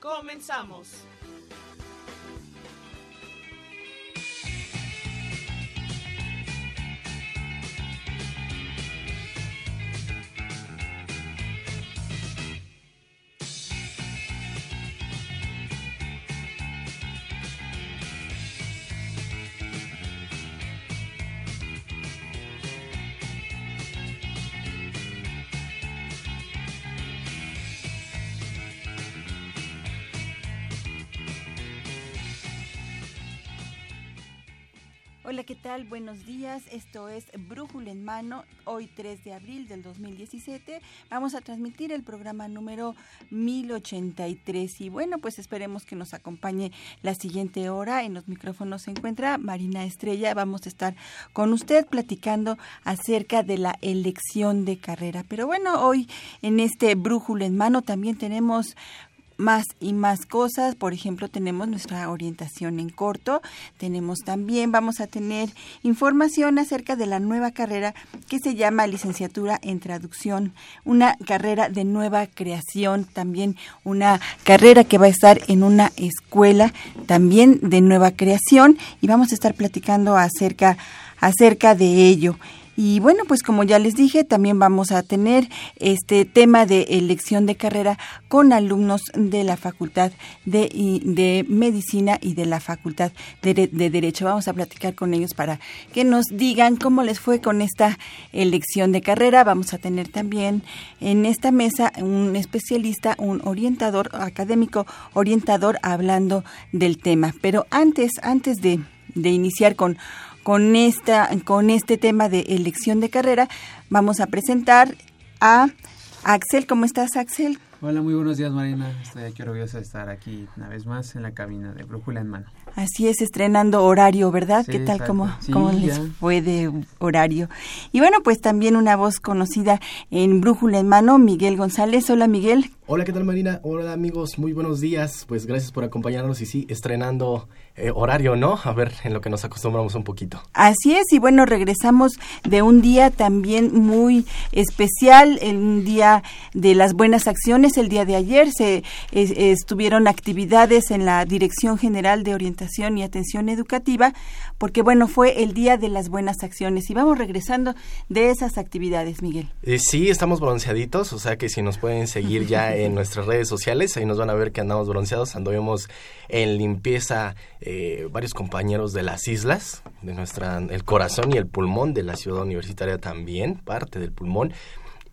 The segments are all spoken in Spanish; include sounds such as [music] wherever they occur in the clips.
Comenzamos. Tal? Buenos días. Esto es Brújula en Mano, hoy 3 de abril del 2017. Vamos a transmitir el programa número 1083 y bueno, pues esperemos que nos acompañe la siguiente hora. En los micrófonos se encuentra Marina Estrella. Vamos a estar con usted platicando acerca de la elección de carrera. Pero bueno, hoy en este Brújula en Mano también tenemos más y más cosas. Por ejemplo, tenemos nuestra orientación en corto. Tenemos también, vamos a tener información acerca de la nueva carrera que se llama licenciatura en traducción. Una carrera de nueva creación, también una carrera que va a estar en una escuela también de nueva creación y vamos a estar platicando acerca acerca de ello. Y bueno, pues como ya les dije, también vamos a tener este tema de elección de carrera con alumnos de la Facultad de, de Medicina y de la Facultad de, de, Derecho. Vamos a platicar con ellos para que nos digan cómo les fue con esta elección de carrera. Vamos a tener también en esta mesa un especialista, un orientador académico, orientador hablando del tema. Pero antes, antes de, de iniciar con con esta con este tema de elección de carrera vamos a presentar a Axel. ¿Cómo estás, Axel? Hola, muy buenos días, Marina. Estoy aquí orgullosa de estar aquí una vez más en la cabina de Brújula en Mano. Así es, estrenando horario, ¿verdad? ¿Qué tal? ¿Cómo, cómo les fue de horario? Y bueno, pues también una voz conocida en Brújula en Mano, Miguel González. Hola, Miguel. Hola, ¿qué tal, Marina? Hola, amigos. Muy buenos días. Pues gracias por acompañarnos y sí, estrenando eh, horario, ¿no? A ver, en lo que nos acostumbramos un poquito. Así es, y bueno, regresamos de un día también muy especial, un día de las buenas acciones. El día de ayer se estuvieron actividades en la Dirección General de Orientación y Atención Educativa, porque bueno, fue el día de las buenas acciones. Y vamos regresando de esas actividades, Miguel. Eh, sí, estamos bronceaditos, o sea que si nos pueden seguir ya [laughs] en nuestras redes sociales, ahí nos van a ver que andamos bronceados, anduvimos en limpieza eh, varios compañeros de las islas, de nuestra, el corazón y el pulmón de la ciudad universitaria también, parte del pulmón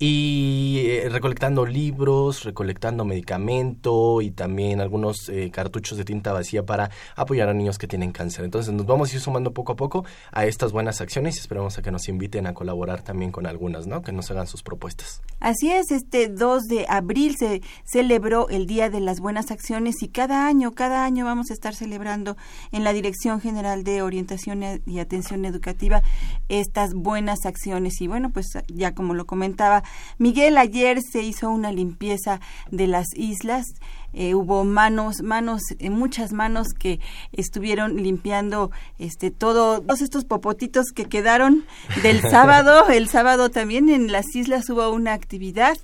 y eh, recolectando libros, recolectando medicamento y también algunos eh, cartuchos de tinta vacía para apoyar a niños que tienen cáncer. Entonces nos vamos a ir sumando poco a poco a estas buenas acciones y esperamos a que nos inviten a colaborar también con algunas, ¿no? Que nos hagan sus propuestas. Así es, este 2 de abril se celebró el Día de las Buenas Acciones y cada año, cada año vamos a estar celebrando en la Dirección General de Orientación y Atención Educativa estas buenas acciones y bueno, pues ya como lo comentaba Miguel, ayer se hizo una limpieza de las islas. Eh, hubo manos, manos, eh, muchas manos que estuvieron limpiando este todo, todos estos popotitos que quedaron del [laughs] sábado. El sábado también en las islas hubo una actividad.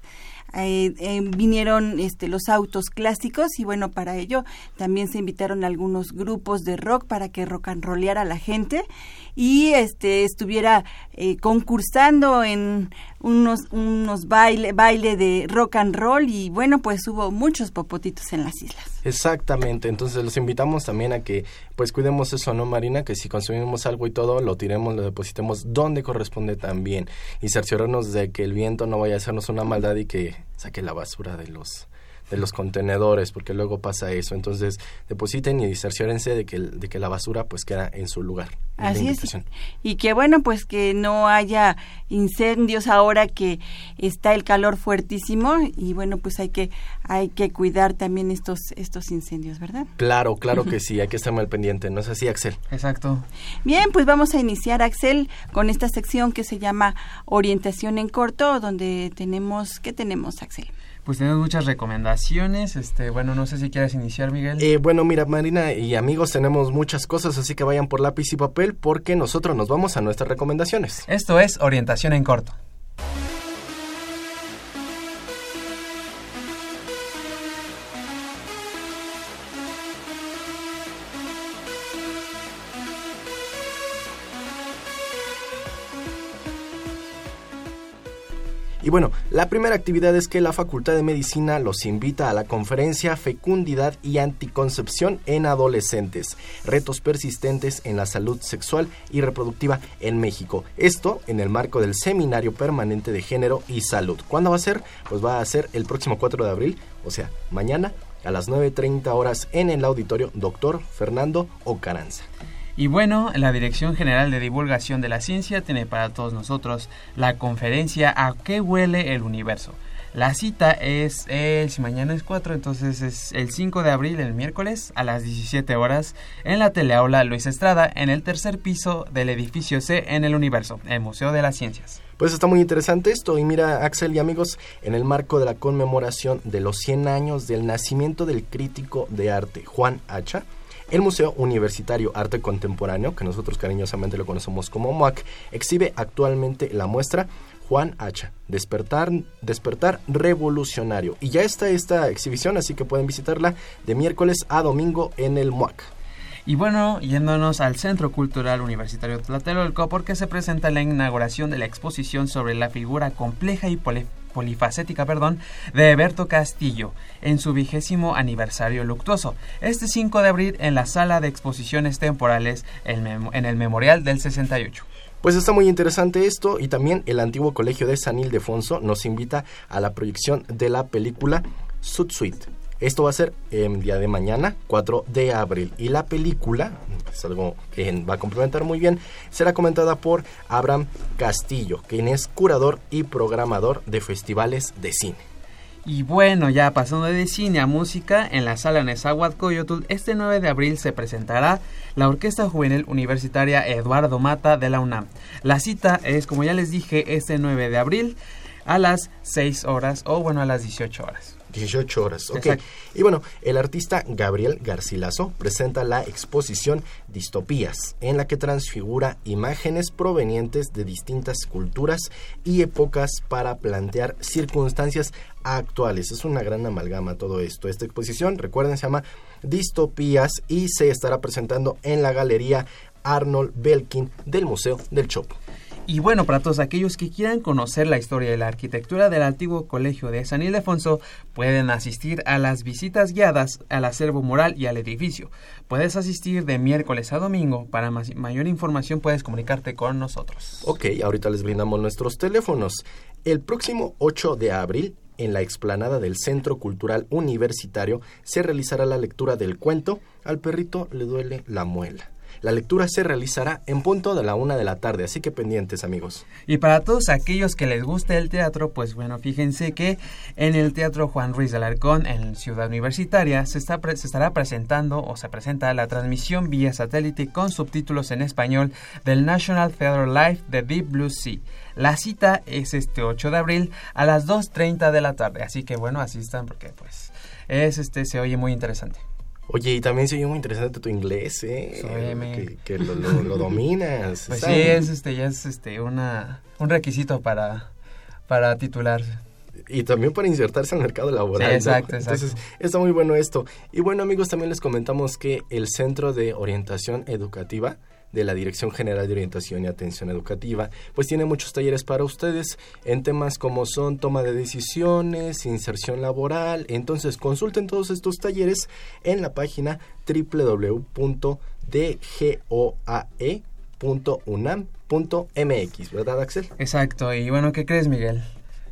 Eh, vinieron este, los autos clásicos y bueno, para ello también se invitaron algunos grupos de rock para que rock and rolleara a la gente y este estuviera eh, concursando en unos unos baile baile de rock and roll y bueno pues hubo muchos popotitos en las islas. Exactamente entonces los invitamos también a que pues cuidemos eso no Marina que si consumimos algo y todo lo tiremos lo depositemos donde corresponde también. Y cerciorarnos de que el viento no vaya a hacernos una maldad y que saque la basura de los de los contenedores, porque luego pasa eso. Entonces, depositen y cerciórense de que, de que la basura pues queda en su lugar. Así es. Y que bueno, pues que no haya incendios ahora que está el calor fuertísimo y bueno, pues hay que hay que cuidar también estos estos incendios, ¿verdad? Claro, claro que [laughs] sí, hay que estar muy pendiente, ¿no es así, Axel? Exacto. Bien, pues vamos a iniciar Axel con esta sección que se llama Orientación en corto, donde tenemos ¿qué tenemos, Axel? Pues tenemos muchas recomendaciones. Este, bueno, no sé si quieres iniciar, Miguel. Eh, bueno, mira, Marina y amigos, tenemos muchas cosas, así que vayan por lápiz y papel porque nosotros nos vamos a nuestras recomendaciones. Esto es Orientación en Corto. Y bueno, la primera actividad es que la Facultad de Medicina los invita a la conferencia Fecundidad y Anticoncepción en Adolescentes, retos persistentes en la salud sexual y reproductiva en México. Esto en el marco del Seminario Permanente de Género y Salud. ¿Cuándo va a ser? Pues va a ser el próximo 4 de abril, o sea, mañana a las 9.30 horas en el auditorio Doctor Fernando Ocaranza. Y bueno, la Dirección General de Divulgación de la Ciencia tiene para todos nosotros la conferencia ¿A qué huele el universo? La cita es, el, si mañana es 4, entonces es el 5 de abril, el miércoles, a las 17 horas, en la teleaula Luis Estrada, en el tercer piso del edificio C en el Universo, el Museo de las Ciencias. Pues está muy interesante esto. Y mira, Axel y amigos, en el marco de la conmemoración de los 100 años del nacimiento del crítico de arte Juan Hacha, el Museo Universitario Arte Contemporáneo, que nosotros cariñosamente lo conocemos como MUAC, exhibe actualmente la muestra Juan Hacha, Despertar, Despertar Revolucionario. Y ya está esta exhibición, así que pueden visitarla de miércoles a domingo en el MUAC. Y bueno, yéndonos al Centro Cultural Universitario Tlatelolco, porque se presenta la inauguración de la exposición sobre la figura compleja y polifacética perdón, de Berto Castillo en su vigésimo aniversario luctuoso, este 5 de abril en la sala de exposiciones temporales en el Memorial del 68. Pues está muy interesante esto y también el antiguo colegio de San Ildefonso nos invita a la proyección de la película Sud-Suite. Esto va a ser el día de mañana, 4 de abril. Y la película, es algo que va a complementar muy bien, será comentada por Abraham Castillo, quien es curador y programador de festivales de cine. Y bueno, ya pasando de cine a música, en la sala Nezahualcóyotl, este 9 de abril se presentará la Orquesta Juvenil Universitaria Eduardo Mata de la UNAM. La cita es, como ya les dije, este 9 de abril a las 6 horas o bueno, a las 18 horas. 18 horas, ok. Y bueno, el artista Gabriel Garcilaso presenta la exposición Distopías, en la que transfigura imágenes provenientes de distintas culturas y épocas para plantear circunstancias actuales. Es una gran amalgama todo esto. Esta exposición, recuerden, se llama Distopías y se estará presentando en la Galería Arnold Belkin del Museo del Chopo. Y bueno, para todos aquellos que quieran conocer la historia de la arquitectura del antiguo colegio de San Ildefonso, pueden asistir a las visitas guiadas al acervo moral y al edificio. Puedes asistir de miércoles a domingo. Para mayor información puedes comunicarte con nosotros. Ok, ahorita les brindamos nuestros teléfonos. El próximo 8 de abril en la explanada del Centro Cultural Universitario se realizará la lectura del cuento Al perrito le duele la muela. La lectura se realizará en punto de la una de la tarde, así que pendientes amigos. Y para todos aquellos que les guste el teatro, pues bueno, fíjense que en el Teatro Juan Ruiz de Alarcón, en Ciudad Universitaria, se, estará presentando o se presenta la transmisión vía satélite con subtítulos en español del National Theatre Live de Deep Blue Sea. La cita es este 8 de abril a las 2.30 de la tarde, así que bueno, asistan porque pues es este se oye muy interesante. Oye, y también se oye muy interesante tu inglés, ¿eh? que, que lo, lo, dominas. [laughs] Pues sí, es, este, ya es este, una, un requisito para, para titularse. Y también para insertarse al mercado laboral. exacto, exacto. Entonces, está muy bueno esto. Y bueno, amigos, también les comentamos que el Centro de Orientación Educativa de la Dirección General de Orientación y Atención Educativa, pues tiene muchos talleres para ustedes en temas como son toma de decisiones, inserción laboral. Entonces consulten todos estos talleres en la página www.dgoae.unam.mx, ¿verdad Axel? Exacto, y bueno, ¿qué crees Miguel?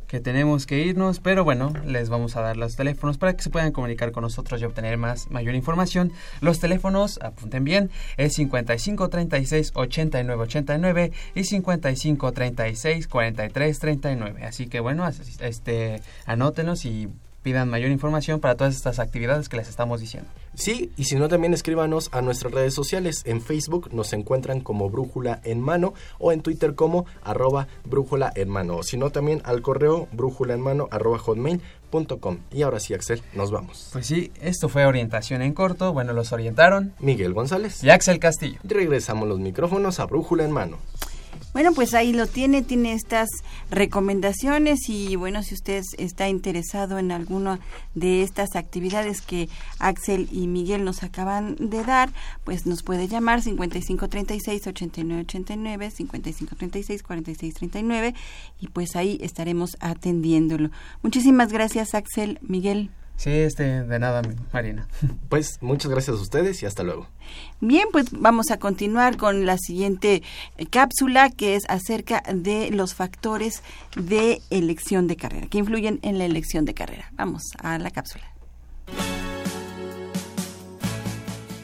Que tenemos que irnos, pero bueno, les vamos a dar los teléfonos para que se puedan comunicar con nosotros y obtener más mayor información. Los teléfonos, apunten bien, es 55 36 89 89 y 55 36 43 39. Así que bueno, este anótenlos y pidan mayor información para todas estas actividades que les estamos diciendo. Sí, y si no también escríbanos a nuestras redes sociales. En Facebook nos encuentran como Brújula en Mano o en Twitter como arroba Brújula en Mano. O si no también al correo brújula en mano arroba hotmail.com. Y ahora sí, Axel, nos vamos. Pues sí, esto fue orientación en corto. Bueno, los orientaron Miguel González y Axel Castillo. regresamos los micrófonos a Brújula en Mano. Bueno, pues ahí lo tiene, tiene estas recomendaciones y bueno, si usted está interesado en alguna de estas actividades que Axel y Miguel nos acaban de dar, pues nos puede llamar 5536-8989, 5536-4639 y pues ahí estaremos atendiéndolo. Muchísimas gracias Axel, Miguel. Sí, este, de nada, Marina. [laughs] Pues muchas gracias a ustedes y hasta luego. Bien, pues vamos a continuar con la siguiente eh, cápsula que es acerca de los factores de elección de carrera, que influyen en la elección de carrera. Vamos a la cápsula.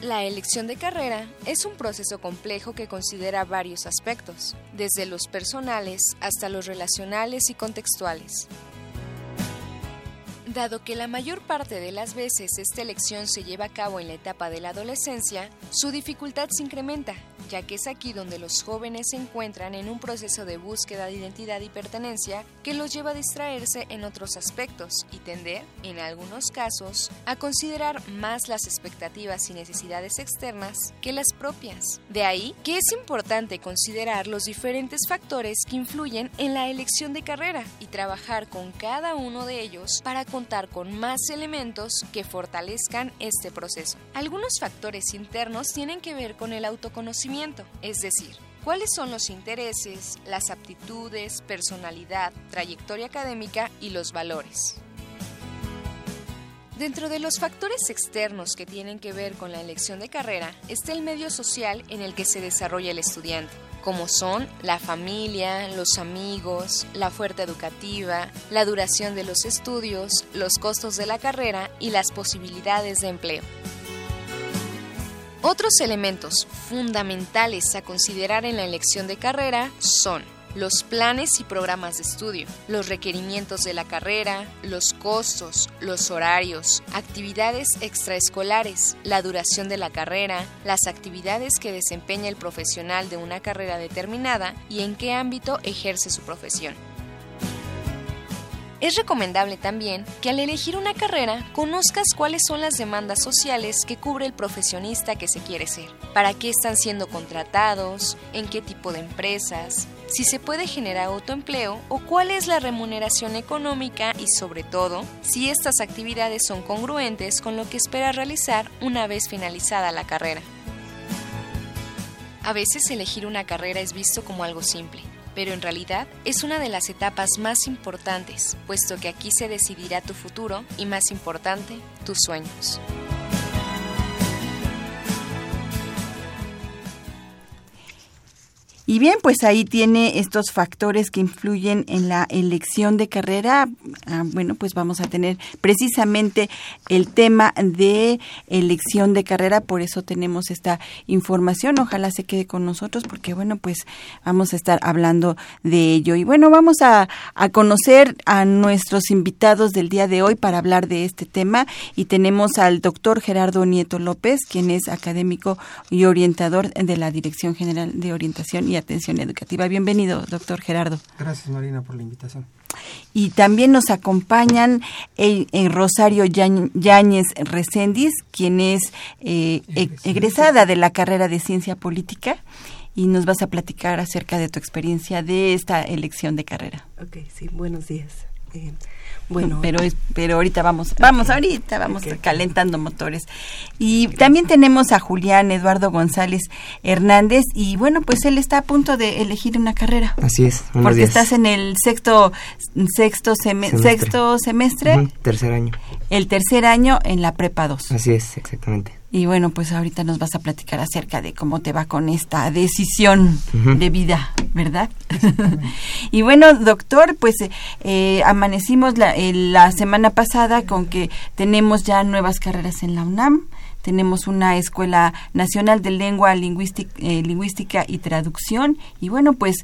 La elección de carrera es un proceso complejo que considera varios aspectos, desde los personales hasta los relacionales y contextuales. Dado que la mayor parte de las veces esta elección se lleva a cabo en la etapa de la adolescencia, su dificultad se incrementa, ya que es aquí donde los jóvenes se encuentran en un proceso de búsqueda de identidad y pertenencia que los lleva a distraerse en otros aspectos y tender, en algunos casos, a considerar más las expectativas y necesidades externas que las propias. De ahí que es importante considerar los diferentes factores que influyen en la elección de carrera y trabajar con cada uno de ellos para contar con más elementos que fortalezcan este proceso. Algunos factores internos tienen que ver con el autoconocimiento es decir, cuáles son los intereses, las aptitudes, personalidad, trayectoria académica y los valores. Dentro de los factores externos que tienen que ver con la elección de carrera está el medio social en el que se desarrolla el estudiante, como son la familia, los amigos, la oferta educativa, la duración de los estudios, los costos de la carrera y las posibilidades de empleo. Otros elementos fundamentales a considerar en la elección de carrera son los planes y programas de estudio, los requerimientos de la carrera, los costos, los horarios, actividades extraescolares, la duración de la carrera, las actividades que desempeña el profesional de una carrera determinada y en qué ámbito ejerce su profesión. Es recomendable también que al elegir una carrera conozcas cuáles son las demandas sociales que cubre el profesionista que se quiere ser, para qué están siendo contratados, en qué tipo de empresas, si se puede generar autoempleo o cuál es la remuneración económica y sobre todo si estas actividades son congruentes con lo que espera realizar una vez finalizada la carrera. A veces elegir una carrera es visto como algo simple, pero en realidad es una de las etapas más importantes, puesto que aquí se decidirá tu futuro y más importante, tus sueños. Y bien, pues ahí tiene estos factores que influyen en la elección de carrera. Ah, bueno, pues vamos a tener precisamente el tema de elección de carrera, por eso tenemos esta información. Ojalá se quede con nosotros porque, bueno, pues vamos a estar hablando de ello. Y bueno, vamos a, a conocer a nuestros invitados del día de hoy para hablar de este tema. Y tenemos al doctor Gerardo Nieto López, quien es académico y orientador de la Dirección General de Orientación atención educativa. Bienvenido, doctor Gerardo. Gracias, Marina, por la invitación. Y también nos acompañan el, Rosario Yáñez Recendis, quien es eh, egresada de la carrera de Ciencia Política y nos vas a platicar acerca de tu experiencia de esta elección de carrera. Ok, sí, buenos días. Eh, bueno, pero es, pero ahorita vamos, vamos ahorita, vamos calentando motores. Y también tenemos a Julián Eduardo González Hernández y bueno, pues él está a punto de elegir una carrera. Así es. Porque estás en el sexto sexto semestre. sexto semestre. tercer año. El tercer año en la prepa 2. Así es, exactamente. Y bueno, pues ahorita nos vas a platicar acerca de cómo te va con esta decisión de vida, ¿verdad? [laughs] y bueno, doctor, pues eh, amanecimos la, la semana pasada con que tenemos ya nuevas carreras en la UNAM tenemos una Escuela Nacional de Lengua, Lingüística, eh, Lingüística y Traducción, y bueno, pues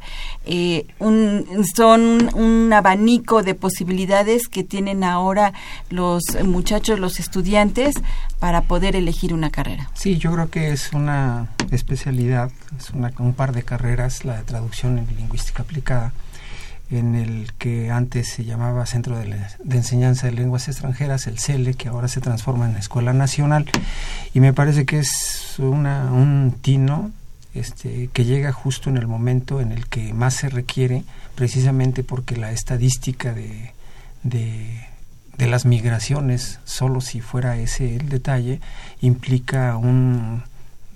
eh, un, son un abanico de posibilidades que tienen ahora los muchachos, los estudiantes, para poder elegir una carrera. Sí, yo creo que es una especialidad, es una, un par de carreras, la de traducción en lingüística aplicada en el que antes se llamaba Centro de, Enseñanza de Lenguas Extranjeras, el CELE, que ahora se transforma en Escuela Nacional, y me parece que es una, un tino este, que llega justo en el momento en el que más se requiere, precisamente porque la estadística de, de, de las migraciones, solo si fuera ese el detalle, implica un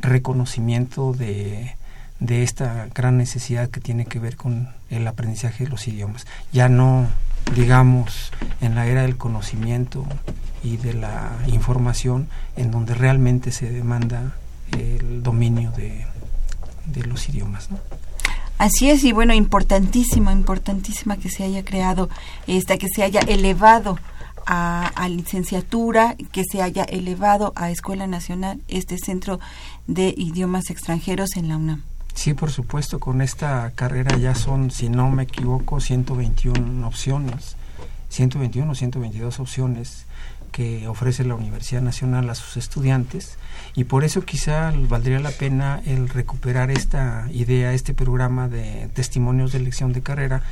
reconocimiento de, de esta gran necesidad que tiene que ver con el aprendizaje de los idiomas. Ya no, digamos, en la era del conocimiento y de la información, en donde realmente se demanda el dominio de, de los idiomas. ¿no? Así es, y bueno, importantísima, importantísima que se haya creado esta, que se haya elevado a, a, licenciatura, que se haya elevado a Escuela Nacional este Centro de Idiomas Extranjeros en la UNAM. Sí, por supuesto, con esta carrera ya son, si no me equivoco, 121 opciones, 121 o 122 opciones que ofrece la Universidad Nacional a sus estudiantes y por eso quizá valdría la pena el recuperar esta idea, este programa de testimonios de elección de carrera,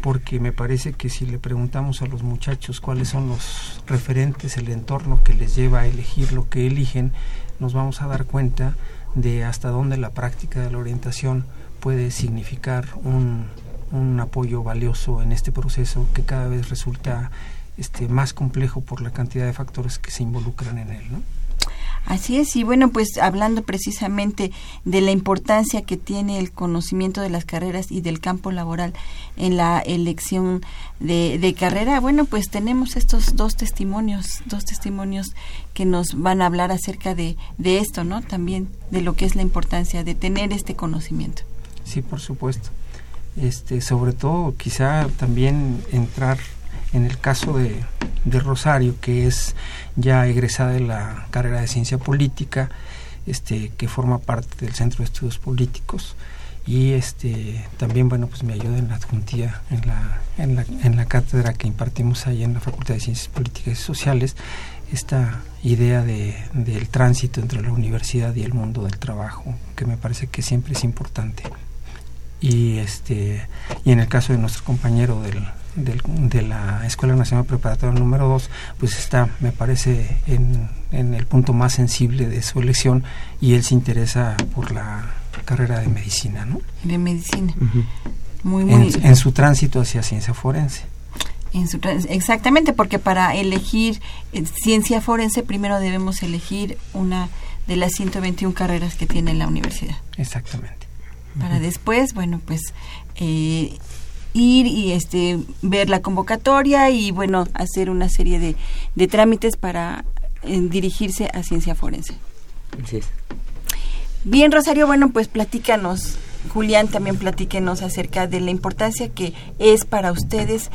porque me parece que si le preguntamos a los muchachos cuáles son los referentes, el entorno que les lleva a elegir lo que eligen, nos vamos a dar cuenta de hasta dónde la práctica de la orientación puede significar un, un apoyo valioso en este proceso que cada vez resulta este, más complejo por la cantidad de factores que se involucran en él. ¿no? Así es, y bueno, pues hablando precisamente de la importancia que tiene el conocimiento de las carreras y del campo laboral en la elección de, de, carrera, bueno, pues tenemos estos dos testimonios, dos testimonios que nos van a hablar acerca de, de esto, ¿no? También de lo que es la importancia de tener este conocimiento. Sí, por supuesto. Este, sobre todo, quizá también entrar en el caso de, de, Rosario, que es ya egresada de la carrera de ciencia política, este, que forma parte del Centro de Estudios Políticos, y este también bueno pues me ayuda en la adjuntía en la, en la, en la cátedra que impartimos ahí en la Facultad de Ciencias Políticas y Sociales, esta idea de, del tránsito entre la universidad y el mundo del trabajo, que me parece que siempre es importante. Y, este, y en el caso de nuestro compañero del, del, de la Escuela Nacional Preparatoria número 2, pues está, me parece, en, en, el punto más sensible de su elección y él se interesa por la carrera de medicina, ¿no? De medicina. Uh -huh. Muy, muy. En, en, su tránsito hacia ciencia forense. En su, exactamente, porque para elegir eh, ciencia forense primero debemos elegir una de las 121 carreras que tiene la universidad. Exactamente. Para uh -huh. después, bueno, pues eh, ir y este ver la convocatoria y bueno hacer una serie de, de trámites para eh, dirigirse a ciencia forense. Es. Bien, Rosario, bueno, pues platícanos, Julián, también platíquenos acerca de la importancia que es para ustedes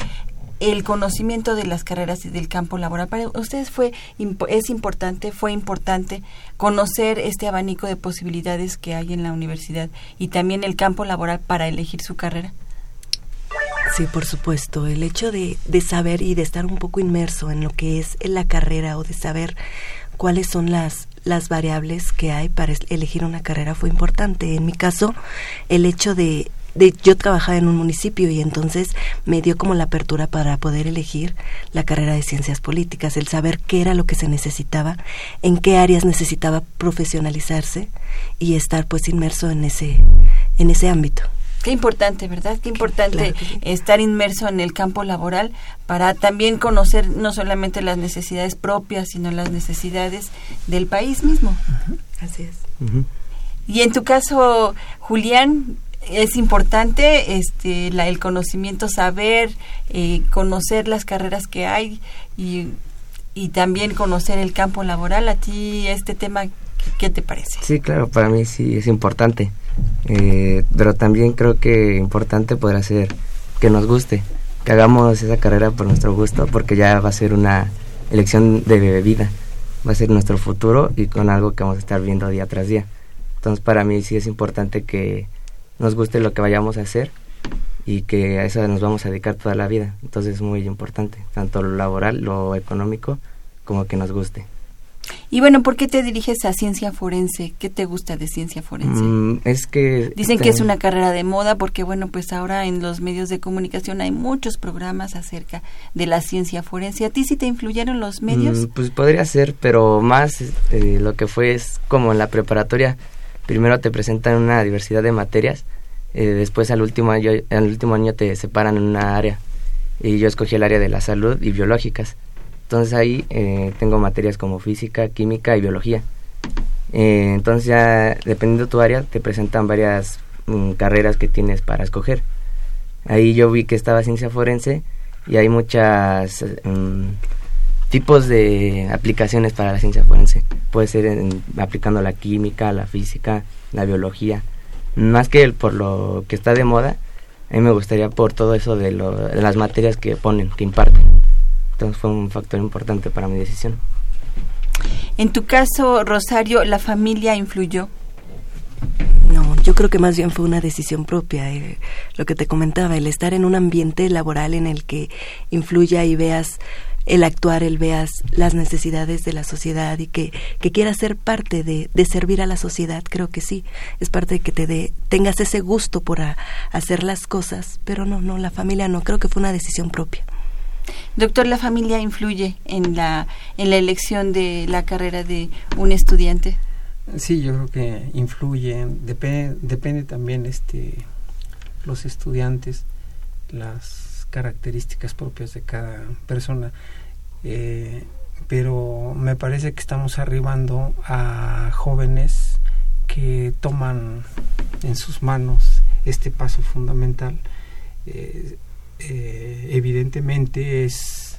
el conocimiento de las carreras y del campo laboral. Para ustedes fue es importante, fue importante conocer este abanico de posibilidades que hay en la universidad y también el campo laboral para elegir su carrera. Sí, por supuesto. El hecho de, de, saber y de estar un poco inmerso en lo que es la carrera o de saber cuáles son las, las variables que hay para elegir una carrera fue importante. En mi caso, el hecho de, de yo trabajaba en un municipio y entonces me dio como la apertura para poder elegir la carrera de ciencias políticas, el saber qué era lo que se necesitaba, en qué áreas necesitaba profesionalizarse y estar pues inmerso en ese en ese ámbito. Qué importante, ¿verdad? Qué importante claro estar inmerso en el campo laboral para también conocer no solamente las necesidades propias, sino las necesidades del país mismo. Uh -huh. Así es. Uh -huh. Y en tu caso, Julián, es importante este la, el conocimiento, saber, eh, conocer las carreras que hay y, y también conocer el campo laboral. ¿A ti este tema qué te parece? Sí, claro, para mí sí es importante. Eh, pero también creo que importante podrá ser que nos guste, que hagamos esa carrera por nuestro gusto, porque ya va a ser una elección de vida, va a ser nuestro futuro y con algo que vamos a estar viendo día tras día. Entonces para mí sí es importante que nos guste lo que vayamos a hacer y que a eso nos vamos a dedicar toda la vida. Entonces es muy importante, tanto lo laboral, lo económico, como que nos guste. Y bueno, ¿por qué te diriges a ciencia forense? ¿Qué te gusta de ciencia forense? Mm, es que... Dicen que es una carrera de moda porque, bueno, pues ahora en los medios de comunicación hay muchos programas acerca de la ciencia forense. ¿A ti sí te influyeron los medios? Mm, pues podría ser, pero más eh, lo que fue es como en la preparatoria primero te presentan una diversidad de materias, eh, después al último, año, al último año te separan en una área y yo escogí el área de la salud y biológicas. Entonces ahí eh, tengo materias como física, química y biología. Eh, entonces ya dependiendo de tu área te presentan varias mm, carreras que tienes para escoger. Ahí yo vi que estaba ciencia forense y hay muchas mm, tipos de aplicaciones para la ciencia forense. Puede ser aplicando la química, la física, la biología. Más que por lo que está de moda, a mí me gustaría por todo eso de, de las materias que ponen, que imparten. Entonces fue un factor importante para mi decisión. En tu caso, Rosario, ¿la familia influyó? No, yo creo que más bien fue una decisión propia. Eh, lo que te comentaba, el estar en un ambiente laboral en el que influya y veas el actuar, el veas las necesidades de la sociedad y que, que quieras ser parte de, de, servir a la sociedad, creo que sí, es parte de que te de, tengas ese gusto por hacer las cosas, pero no, no, la familia no, creo que fue una decisión propia. Doctor, ¿la familia influye en la, en la elección de la carrera de un estudiante? Sí, yo creo que influye, depende, también este, los estudiantes, las características propias de cada persona. Eh, pero me parece que estamos arribando a jóvenes que toman en sus manos este paso fundamental. Eh, eh, evidentemente es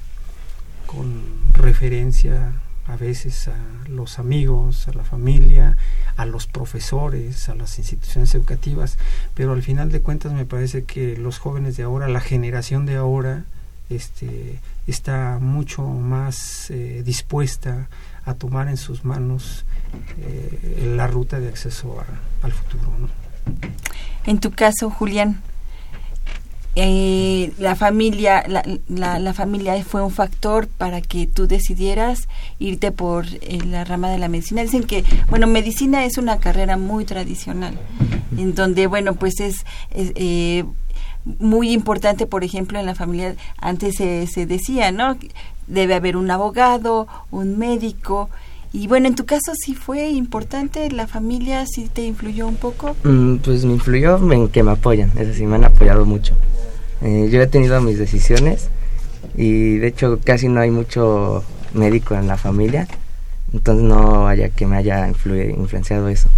con referencia a veces a los amigos, a la familia, a los profesores, a las instituciones educativas, pero al final de cuentas me parece que los jóvenes de ahora, la generación de ahora, este, está mucho más eh, dispuesta a tomar en sus manos eh, la ruta de acceso al futuro. En tu caso, Julián, eh, la familia la, la, familia fue un factor para que tú decidieras irte por eh, la rama de la medicina. Dicen que bueno medicina es una carrera muy tradicional en donde bueno pues es, eh, muy importante por ejemplo en la familia antes se, se decía no debe haber un abogado un médico y bueno, en tu caso sí fue importante, la familia sí te influyó un poco. Mm, pues me influyó en que me apoyan, es decir, me han apoyado mucho. Eh, yo he tenido mis decisiones y de hecho casi no hay mucho médico en la familia, entonces no haya que me haya influenciado eso.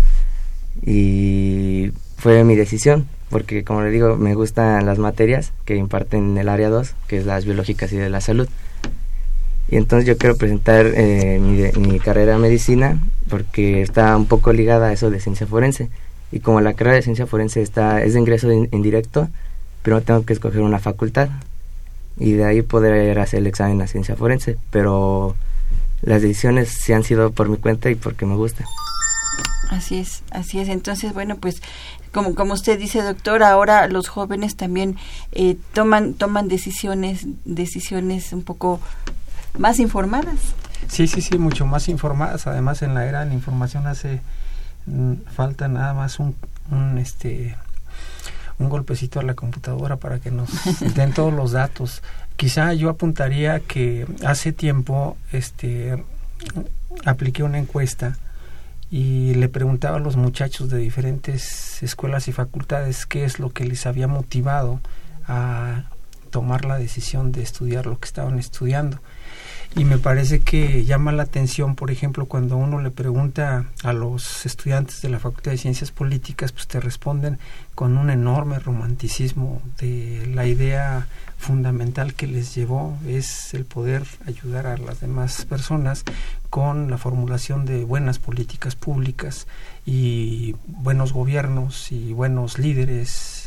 Y fue mi decisión, porque como le digo, me gustan las materias que imparten en el área 2, que es las biológicas y de la salud. Y entonces yo quiero presentar eh, mi, mi, carrera de medicina porque está un poco ligada a eso de ciencia forense. Y como la carrera de ciencia forense está, es de ingreso indirecto, pero tengo que escoger una facultad y de ahí poder hacer el examen de ciencia forense, pero las decisiones sí han sido por mi cuenta y porque me gusta. Así es, así es. Entonces, bueno, pues como, como usted dice, doctor, ahora los jóvenes también eh, toman, toman decisiones, decisiones un poco más informadas. Sí, sí, sí, mucho más informadas. Además, en la era de la información hace mm, falta nada más un, un este un golpecito a la computadora para que nos [laughs] den todos los datos. Quizá yo apuntaría que hace tiempo este apliqué una encuesta y le preguntaba a los muchachos de diferentes escuelas y facultades qué es lo que les había motivado a tomar la decisión de estudiar lo que estaban estudiando y me parece que llama la atención, por ejemplo, cuando uno le pregunta a los estudiantes de la Facultad de Ciencias Políticas, pues te responden con un enorme romanticismo de la idea fundamental que les llevó es el poder ayudar a las demás personas con la formulación de buenas políticas públicas y buenos gobiernos y buenos líderes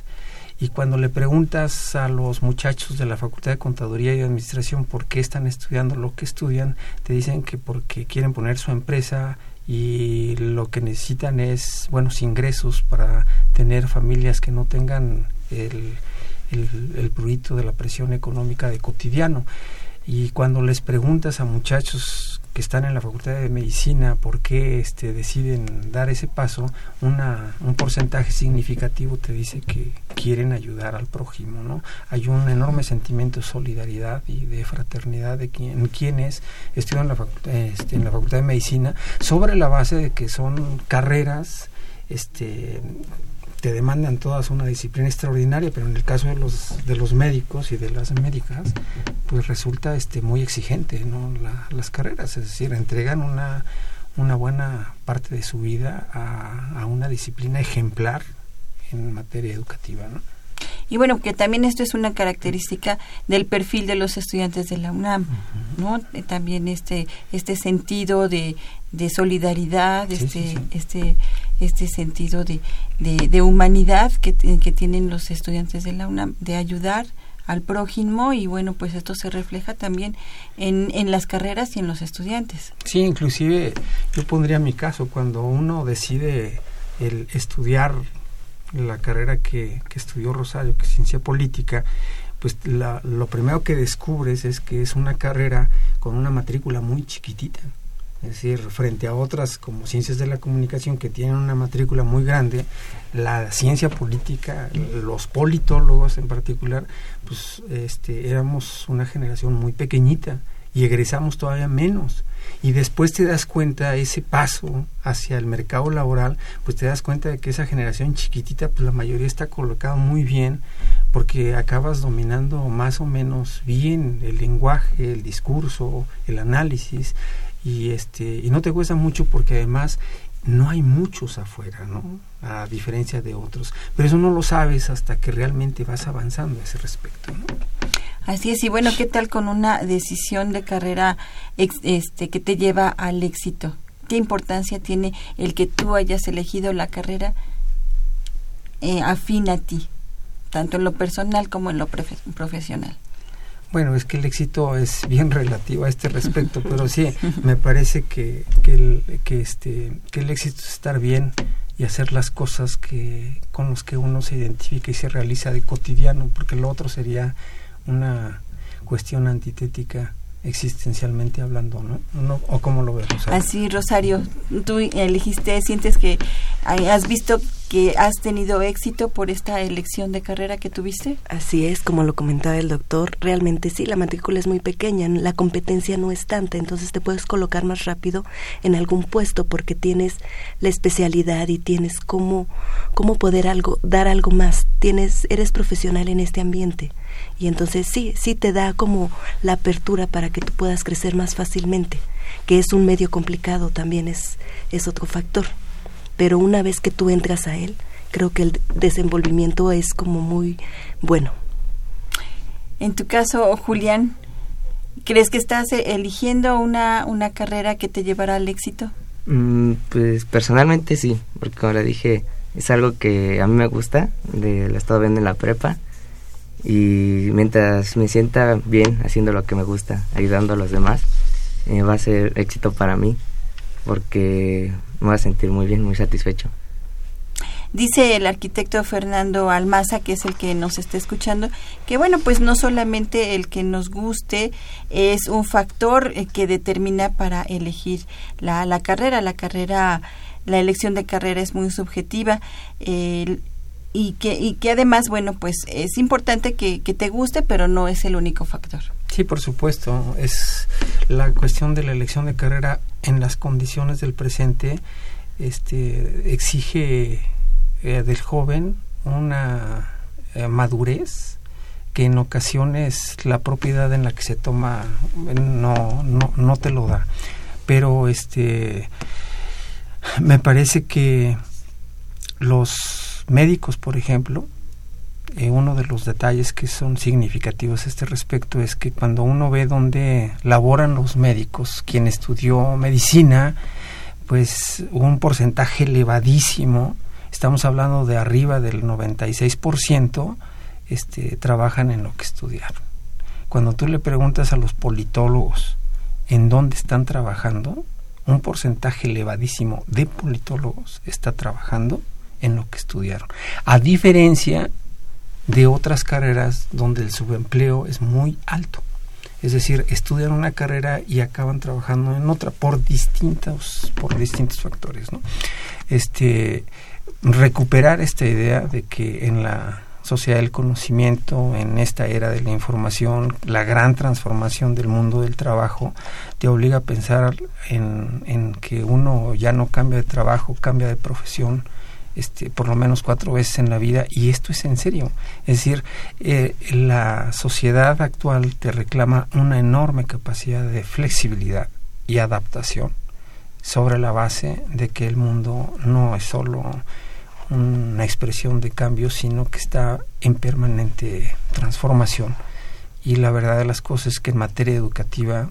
y cuando le preguntas a los muchachos de la Facultad de Contaduría y Administración por qué están estudiando lo que estudian, te dicen que porque quieren poner su empresa y lo que necesitan es buenos ingresos para tener familias que no tengan el, el, de la presión económica de cotidiano. Y cuando les preguntas a muchachos que están en la Facultad de Medicina, por qué este, deciden dar ese paso, una, un porcentaje significativo te dice que quieren ayudar al prójimo, ¿no? Hay un enorme sentimiento de solidaridad y de fraternidad de quien, quienes estudian la este, en la Facultad de Medicina sobre la base de que son carreras este te demandan todas una disciplina extraordinaria, pero en el caso de los de los médicos y de las médicas, pues resulta este muy exigente, ¿no? las carreras, es decir, entregan una una buena parte de su vida a, a una disciplina ejemplar en materia educativa, ¿no? Y bueno, que también esto es una característica del perfil de los estudiantes de la UNAM, ¿no? Eh, también este este sentido de, de solidaridad, este este este sentido de, de, humanidad que, que tienen los estudiantes de la UNAM, de ayudar al prójimo y bueno, pues esto se refleja también en, en las carreras y en los estudiantes. Sí, inclusive yo pondría mi caso, cuando uno decide el estudiar la carrera que, que estudió Rosario, que es ciencia política, pues la, lo primero que descubres es que es una carrera con una matrícula muy chiquitita. Es decir, frente a otras como ciencias de la comunicación que tienen una matrícula muy grande, la ciencia política, los politólogos en particular, pues este, éramos una generación muy pequeñita y egresamos todavía menos y después te das cuenta ese paso hacia el mercado laboral, pues te das cuenta de que esa generación chiquitita, pues la mayoría está colocada muy bien porque acabas dominando más o menos bien el lenguaje, el discurso, el análisis y este y no te cuesta mucho porque además no hay muchos afuera, ¿no? A diferencia de otros. Pero eso no lo sabes hasta que realmente vas avanzando a ese respecto, ¿no? Así es, y bueno, ¿qué tal con una decisión de carrera este, que te lleva al éxito? ¿Qué importancia tiene el que tú hayas elegido la carrera eh, afín a ti, tanto en lo personal como en lo profesional? Bueno, es que el éxito es bien [laughs] relativo a este respecto, [laughs] pero sí, me parece que, que, el, que, este, que el éxito es estar bien y hacer las cosas que, con los que uno se identifica y se realiza de cotidiano, porque lo otro sería una cuestión antitética existencialmente hablando, ¿no? ¿O cómo lo ves, Rosario? Así, Rosario, tú elegiste, sientes que has visto que has tenido éxito por esta elección de carrera que tuviste. Así es, como lo comentaba el doctor, realmente sí, la matrícula es muy pequeña, la competencia no es tanta, entonces te puedes colocar más rápido en algún puesto porque tienes la especialidad y tienes cómo, cómo poder algo, dar algo más, tienes, eres profesional en este ambiente y entonces sí, sí te da como la apertura para que tú puedas crecer más fácilmente, que es un medio complicado también es, es otro factor. Pero una vez que tú entras a él, creo que el desenvolvimiento es como muy bueno. En tu caso, Julián, ¿crees que estás eligiendo una, una carrera que te llevará al éxito? Mm, pues personalmente sí, porque como le dije, es algo que a mí me gusta, de, lo he estado viendo en la prepa y mientras me sienta bien haciendo lo que me gusta, ayudando a los demás, eh, va a ser éxito para mí porque me voy a sentir muy bien, muy satisfecho. Dice el arquitecto Fernando Almaza, que es el que nos está escuchando, que bueno, pues no solamente el que nos guste es un factor eh, que determina para elegir la, la carrera, la carrera, la elección de carrera es muy subjetiva. El, y que, y que además, bueno, pues es importante que, que te guste, pero no es el único factor. Sí, por supuesto. Es la cuestión de la elección de carrera en las condiciones del presente. Este exige eh, del joven una eh, madurez que en ocasiones la propiedad en la que se toma no, no, no te lo da. Pero este me parece que los médicos, por ejemplo, eh, uno de los detalles que son significativos a este respecto es que cuando uno ve dónde laboran los médicos, quien estudió medicina, pues un porcentaje elevadísimo, estamos hablando de arriba del 96%, este, trabajan en lo que estudiaron. Cuando tú le preguntas a los politólogos en dónde están trabajando, un porcentaje elevadísimo de politólogos está trabajando en lo que estudiaron. A diferencia de otras carreras donde el subempleo es muy alto. Es decir, estudian una carrera y acaban trabajando en otra por distintos, por distintos factores. ¿no? Este, recuperar esta idea de que en la sociedad del conocimiento, en esta era de la información, la gran transformación del mundo del trabajo, te obliga a pensar en, en que uno ya no cambia de trabajo, cambia de profesión, este, por lo menos cuatro veces en la vida y esto es en serio. Es decir, eh, la sociedad actual te reclama una enorme capacidad de flexibilidad y adaptación sobre la base de que el mundo no es solo una expresión de cambio, sino que está en permanente transformación. Y la verdad de las cosas es que en materia educativa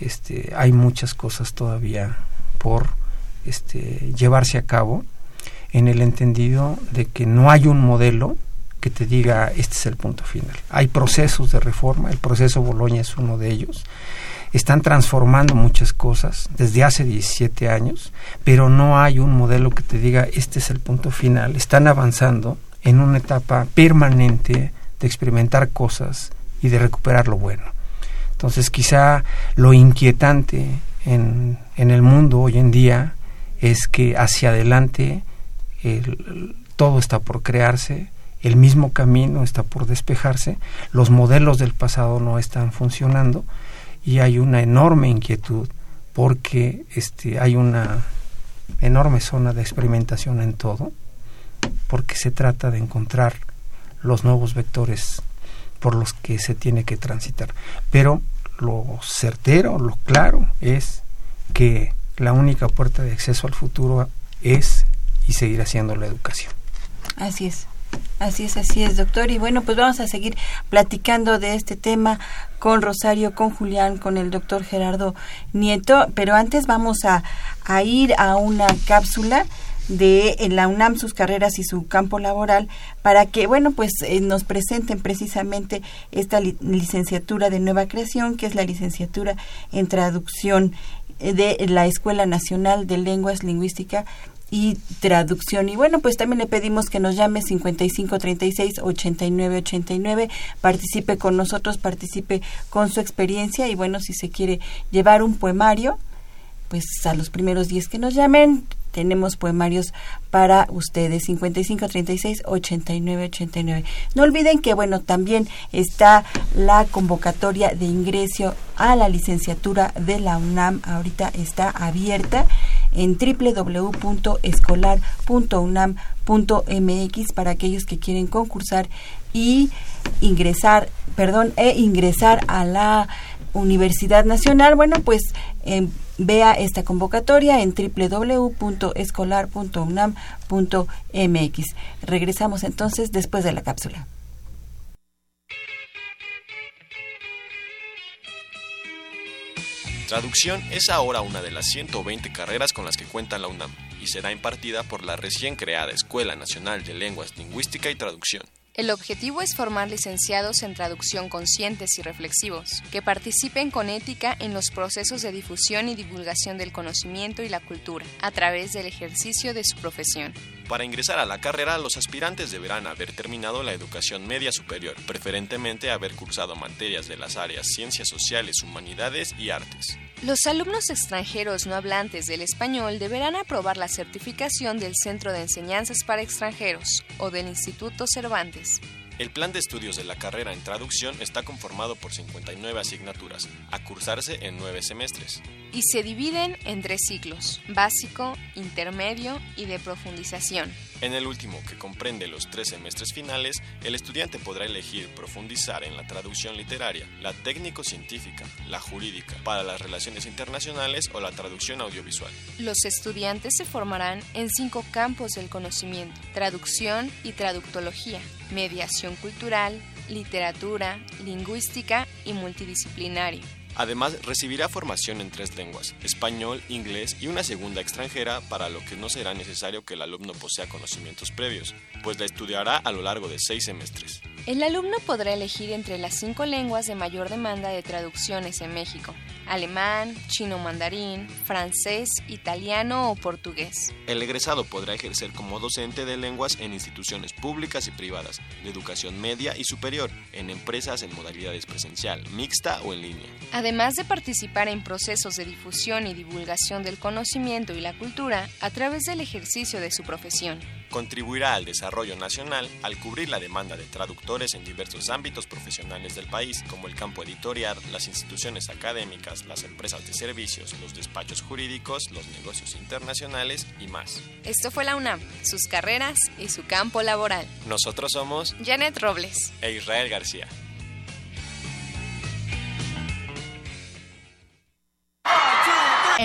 este, hay muchas cosas todavía por este, llevarse a cabo en el entendido de que no hay un modelo que te diga este es el punto final. Hay procesos de reforma, el proceso Boloña es uno de ellos. Están transformando muchas cosas desde hace 17 años, pero no hay un modelo que te diga este es el punto final. Están avanzando en una etapa permanente de experimentar cosas y de recuperar lo bueno. Entonces quizá lo inquietante en, en el mundo hoy en día es que hacia adelante todo está por crearse, el mismo camino está por despejarse, los modelos del pasado no están funcionando y hay una enorme inquietud porque este, hay una enorme zona de experimentación en todo, porque se trata de encontrar los nuevos vectores por los que se tiene que transitar. Pero lo certero, lo claro es que la única puerta de acceso al futuro es y seguirá siendo la educación. Así es. Así es, así es, doctor. Y bueno, pues vamos a seguir platicando de este tema con Rosario, con Julián, con el doctor Gerardo Nieto, pero antes vamos a, a ir a una cápsula de la UNAM sus carreras y su campo laboral para que bueno pues eh, nos presenten precisamente esta licenciatura de nueva creación que es la licenciatura en traducción eh, de la Escuela Nacional de Lenguas Lingüística y traducción. Y bueno, pues también le pedimos que nos llame 5536 8989, participe con nosotros, participe con su experiencia y bueno, si se quiere llevar un poemario, pues a los primeros 10 que nos llamen tenemos poemarios para ustedes 55 36 89 89 no olviden que bueno también está la convocatoria de ingreso a la licenciatura de la UNAM ahorita está abierta en www.escolar.unam.mx para aquellos que quieren concursar y ingresar, perdón, e ingresar a la Universidad Nacional. Bueno, pues em, vea esta convocatoria en www.escolar.unam.mx. Regresamos entonces después de la cápsula. Traducción es ahora una de las 120 carreras con las que cuenta la UNAM y será impartida por la recién creada Escuela Nacional de Lenguas Lingüística y Traducción. El objetivo es formar licenciados en traducción conscientes y reflexivos, que participen con ética en los procesos de difusión y divulgación del conocimiento y la cultura, a través del ejercicio de su profesión. Para ingresar a la carrera, los aspirantes deberán haber terminado la educación media superior, preferentemente haber cursado materias de las áreas ciencias sociales, humanidades y artes. Los alumnos extranjeros no hablantes del español deberán aprobar la certificación del Centro de Enseñanzas para Extranjeros o del Instituto Cervantes. El plan de estudios de la carrera en traducción está conformado por 59 asignaturas, a cursarse en nueve semestres. Y se dividen en tres ciclos, básico, intermedio y de profundización. En el último, que comprende los tres semestres finales, el estudiante podrá elegir profundizar en la traducción literaria, la técnico-científica, la jurídica, para las relaciones internacionales o la traducción audiovisual. Los estudiantes se formarán en cinco campos del conocimiento, traducción y traductología, mediación cultural, literatura, lingüística y multidisciplinario. Además, recibirá formación en tres lenguas, español, inglés y una segunda extranjera, para lo que no será necesario que el alumno posea conocimientos previos, pues la estudiará a lo largo de seis semestres. El alumno podrá elegir entre las cinco lenguas de mayor demanda de traducciones en México, alemán, chino mandarín, francés, italiano o portugués. El egresado podrá ejercer como docente de lenguas en instituciones públicas y privadas, de educación media y superior, en empresas en modalidades presencial, mixta o en línea. Además de participar en procesos de difusión y divulgación del conocimiento y la cultura a través del ejercicio de su profesión. Contribuirá al desarrollo nacional al cubrir la demanda de traductores en diversos ámbitos profesionales del país, como el campo editorial, las instituciones académicas, las empresas de servicios, los despachos jurídicos, los negocios internacionales y más. Esto fue la UNAM, sus carreras y su campo laboral. Nosotros somos Janet Robles e Israel García.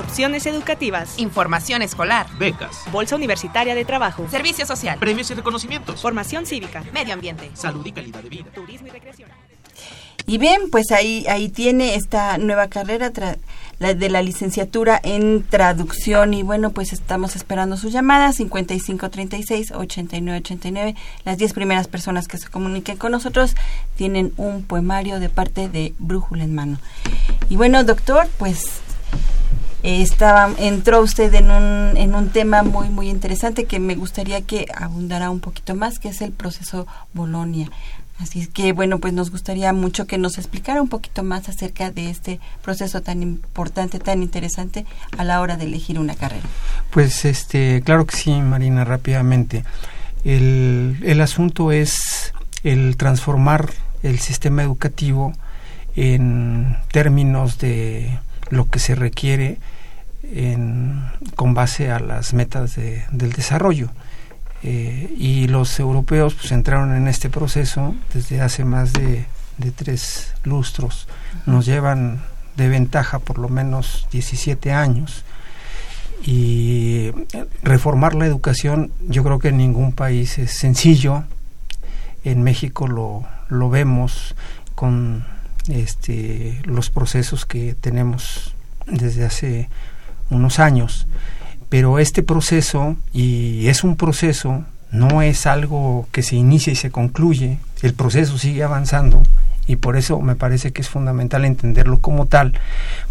opciones educativas, información escolar, becas, bolsa universitaria de trabajo, servicio social, premios y reconocimientos, formación cívica, medio ambiente, salud y calidad de vida, turismo y recreación. Y bien, pues ahí ahí tiene esta nueva carrera la de la licenciatura en traducción. Y bueno, pues estamos esperando su llamada 5536 8989. Las 10 primeras personas que se comuniquen con nosotros tienen un poemario de parte de Brújula en mano. Y bueno, doctor, pues estaba entró usted en un, en un tema muy muy interesante que me gustaría que abundara un poquito más que es el proceso Bolonia. Así que bueno pues nos gustaría mucho que nos explicara un poquito más acerca de este proceso tan importante tan interesante a la hora de elegir una carrera. Pues este claro que sí Marina rápidamente. El, el asunto es el transformar el sistema educativo en términos de lo que se requiere en, con base a las metas de, del desarrollo. Eh, y los europeos pues, entraron en este proceso desde hace más de, de tres lustros. Nos llevan de ventaja por lo menos 17 años. Y reformar la educación yo creo que en ningún país es sencillo. En México lo, lo vemos con este, los procesos que tenemos desde hace unos años, pero este proceso, y es un proceso, no es algo que se inicia y se concluye, el proceso sigue avanzando y por eso me parece que es fundamental entenderlo como tal,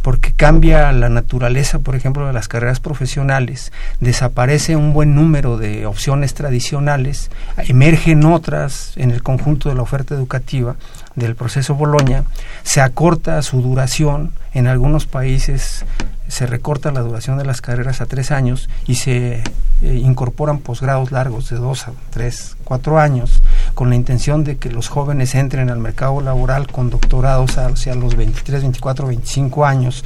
porque cambia la naturaleza, por ejemplo, de las carreras profesionales, desaparece un buen número de opciones tradicionales, emergen otras en el conjunto de la oferta educativa del proceso Boloña, se acorta su duración, en algunos países se recorta la duración de las carreras a tres años y se eh, incorporan posgrados largos de dos a tres, cuatro años, con la intención de que los jóvenes entren al mercado laboral con doctorados hacia los 23, 24, 25 años